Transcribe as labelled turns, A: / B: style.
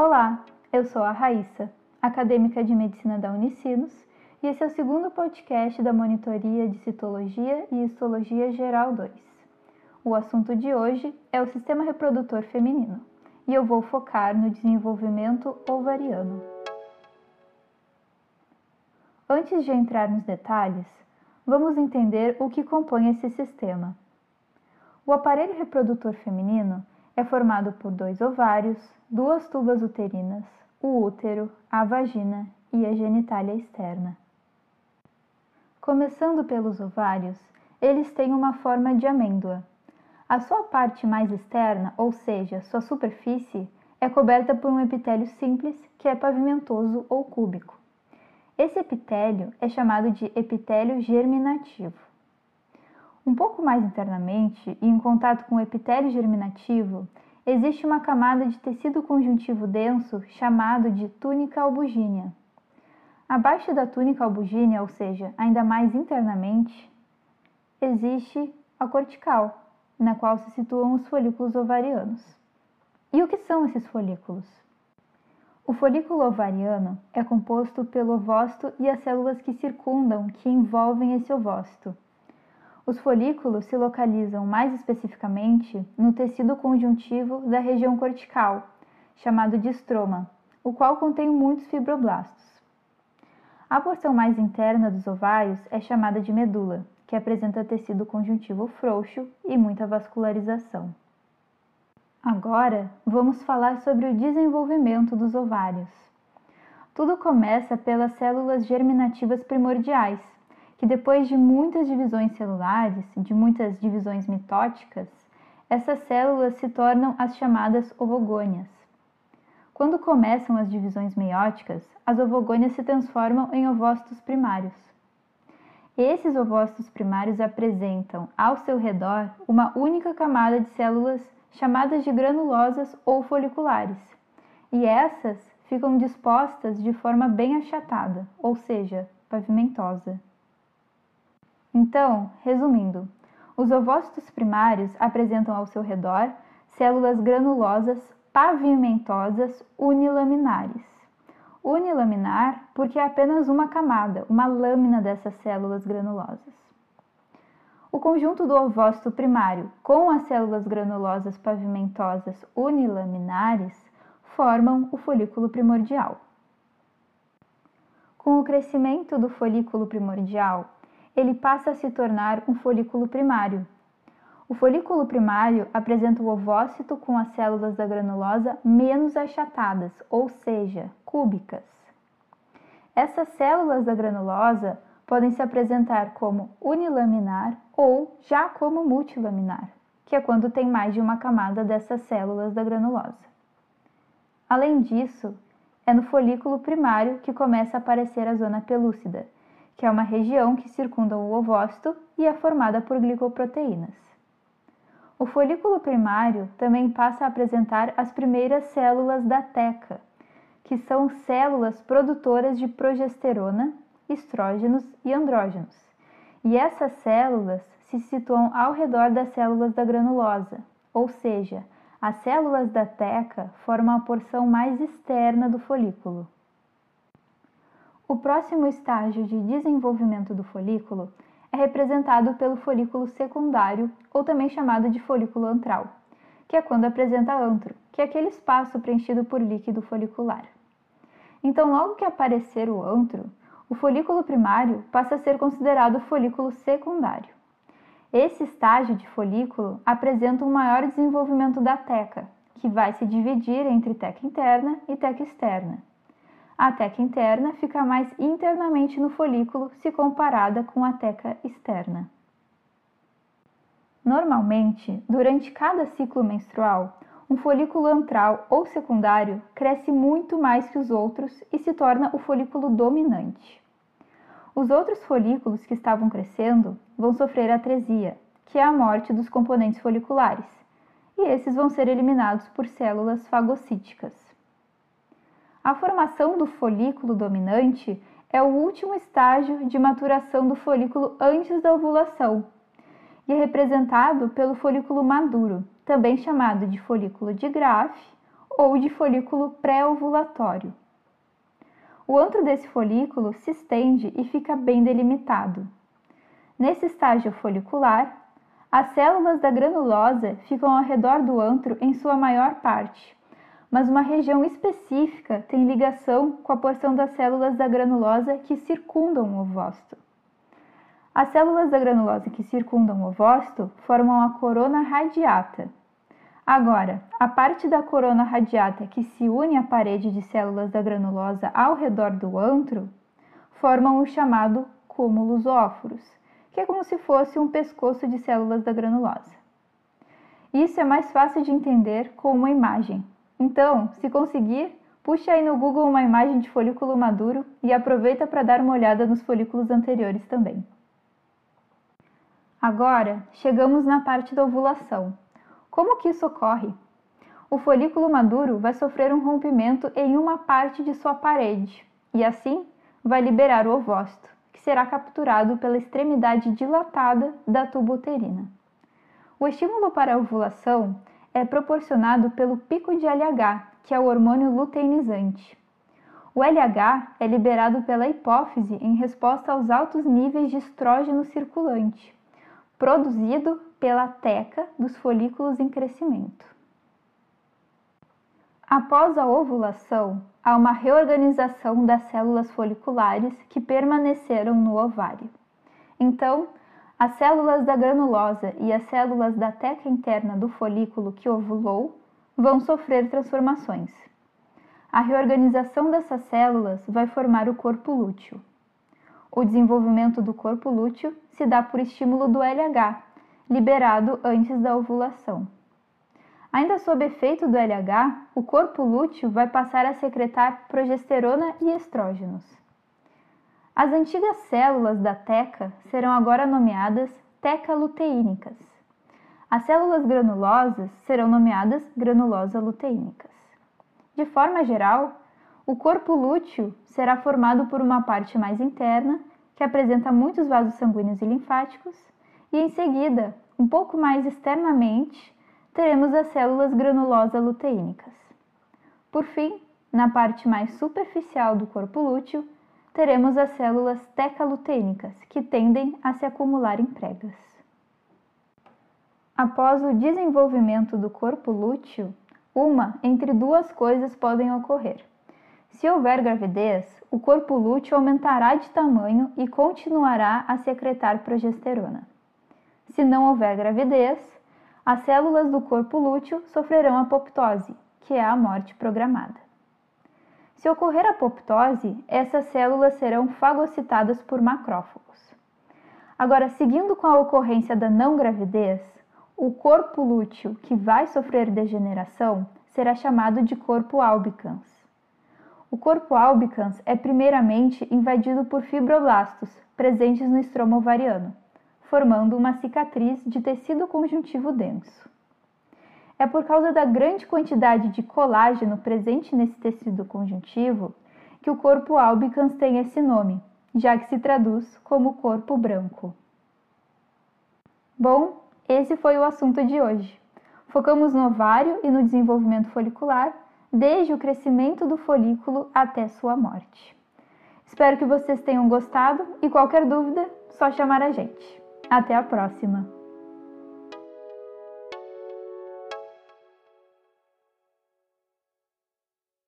A: Olá, eu sou a Raíssa, acadêmica de medicina da Unicinos, e esse é o segundo podcast da monitoria de citologia e histologia geral 2. O assunto de hoje é o sistema reprodutor feminino, e eu vou focar no desenvolvimento ovariano. Antes de entrar nos detalhes, vamos entender o que compõe esse sistema. O aparelho reprodutor feminino é formado por dois ovários, duas tubas uterinas, o útero, a vagina e a genitália externa. Começando pelos ovários, eles têm uma forma de amêndoa. A sua parte mais externa, ou seja, sua superfície, é coberta por um epitélio simples que é pavimentoso ou cúbico. Esse epitélio é chamado de epitélio germinativo. Um pouco mais internamente, e em contato com o epitélio germinativo, existe uma camada de tecido conjuntivo denso chamado de túnica albugínea. Abaixo da túnica albugínea, ou seja, ainda mais internamente, existe a cortical, na qual se situam os folículos ovarianos. E o que são esses folículos? O folículo ovariano é composto pelo ovócito e as células que circundam, que envolvem esse ovócito. Os folículos se localizam mais especificamente no tecido conjuntivo da região cortical, chamado de estroma, o qual contém muitos fibroblastos. A porção mais interna dos ovários é chamada de medula, que apresenta tecido conjuntivo frouxo e muita vascularização. Agora vamos falar sobre o desenvolvimento dos ovários. Tudo começa pelas células germinativas primordiais, que depois de muitas divisões celulares, de muitas divisões mitóticas, essas células se tornam as chamadas ovogônias. Quando começam as divisões meióticas, as ovogônias se transformam em ovócitos primários. Esses ovócitos primários apresentam ao seu redor uma única camada de células chamadas de granulosas ou foliculares, e essas ficam dispostas de forma bem achatada, ou seja, pavimentosa. Então, resumindo, os ovócitos primários apresentam ao seu redor células granulosas pavimentosas unilaminares. Unilaminar porque é apenas uma camada, uma lâmina dessas células granulosas. O conjunto do ovócito primário com as células granulosas pavimentosas unilaminares formam o folículo primordial. Com o crescimento do folículo primordial, ele passa a se tornar um folículo primário. O folículo primário apresenta o ovócito com as células da granulosa menos achatadas, ou seja, cúbicas. Essas células da granulosa podem se apresentar como unilaminar ou já como multilaminar, que é quando tem mais de uma camada dessas células da granulosa. Além disso, é no folículo primário que começa a aparecer a zona pelúcida, que é uma região que circunda o ovócito e é formada por glicoproteínas. O folículo primário também passa a apresentar as primeiras células da teca, que são células produtoras de progesterona, estrógenos e andrógenos. E essas células se situam ao redor das células da granulosa, ou seja, as células da teca formam a porção mais externa do folículo. O próximo estágio de desenvolvimento do folículo é representado pelo folículo secundário, ou também chamado de folículo antral, que é quando apresenta antro, que é aquele espaço preenchido por líquido folicular. Então, logo que aparecer o antro, o folículo primário passa a ser considerado folículo secundário. Esse estágio de folículo apresenta um maior desenvolvimento da teca, que vai se dividir entre teca interna e teca externa. A teca interna fica mais internamente no folículo se comparada com a teca externa. Normalmente, durante cada ciclo menstrual, um folículo antral ou secundário cresce muito mais que os outros e se torna o folículo dominante. Os outros folículos que estavam crescendo vão sofrer atresia, que é a morte dos componentes foliculares, e esses vão ser eliminados por células fagocíticas. A formação do folículo dominante é o último estágio de maturação do folículo antes da ovulação e é representado pelo folículo maduro, também chamado de folículo de Graaff ou de folículo pré-ovulatório. O antro desse folículo se estende e fica bem delimitado. Nesse estágio folicular, as células da granulosa ficam ao redor do antro em sua maior parte, mas uma região específica tem ligação com a porção das células da granulosa que circundam o ovócito. As células da granulosa que circundam o ovócito formam a corona radiata. Agora, a parte da corona radiata que se une à parede de células da granulosa ao redor do antro formam o chamado cúmulos óforos, que é como se fosse um pescoço de células da granulosa. Isso é mais fácil de entender com uma imagem, então, se conseguir, puxe aí no Google uma imagem de folículo maduro e aproveita para dar uma olhada nos folículos anteriores também. Agora, chegamos na parte da ovulação. Como que isso ocorre? O folículo maduro vai sofrer um rompimento em uma parte de sua parede e assim vai liberar o ovócito, que será capturado pela extremidade dilatada da tuba uterina. O estímulo para a ovulação é proporcionado pelo pico de LH, que é o hormônio luteinizante. O LH é liberado pela hipófise em resposta aos altos níveis de estrógeno circulante, produzido pela teca dos folículos em crescimento. Após a ovulação, há uma reorganização das células foliculares que permaneceram no ovário. Então, as células da granulosa e as células da teca interna do folículo que ovulou vão sofrer transformações. A reorganização dessas células vai formar o corpo lúteo. O desenvolvimento do corpo lúteo se dá por estímulo do LH, liberado antes da ovulação. Ainda sob efeito do LH, o corpo lúteo vai passar a secretar progesterona e estrógenos. As antigas células da teca serão agora nomeadas teca-luteínicas. As células granulosas serão nomeadas granulosa-luteínicas. De forma geral, o corpo lúteo será formado por uma parte mais interna, que apresenta muitos vasos sanguíneos e linfáticos, e em seguida, um pouco mais externamente, teremos as células granulosa-luteínicas. Por fim, na parte mais superficial do corpo lúteo, teremos as células tecalutênicas, que tendem a se acumular em pregas. Após o desenvolvimento do corpo lúteo, uma entre duas coisas podem ocorrer. Se houver gravidez, o corpo lúteo aumentará de tamanho e continuará a secretar progesterona. Se não houver gravidez, as células do corpo lúteo sofrerão apoptose, que é a morte programada. Se ocorrer apoptose, essas células serão fagocitadas por macrófagos. Agora, seguindo com a ocorrência da não gravidez, o corpo lúteo que vai sofrer degeneração será chamado de corpo albicans. O corpo albicans é primeiramente invadido por fibroblastos presentes no estroma ovariano, formando uma cicatriz de tecido conjuntivo denso. É por causa da grande quantidade de colágeno presente nesse tecido conjuntivo que o corpo albicans tem esse nome, já que se traduz como corpo branco. Bom, esse foi o assunto de hoje. Focamos no ovário e no desenvolvimento folicular, desde o crescimento do folículo até sua morte. Espero que vocês tenham gostado e qualquer dúvida, só chamar a gente. Até a próxima!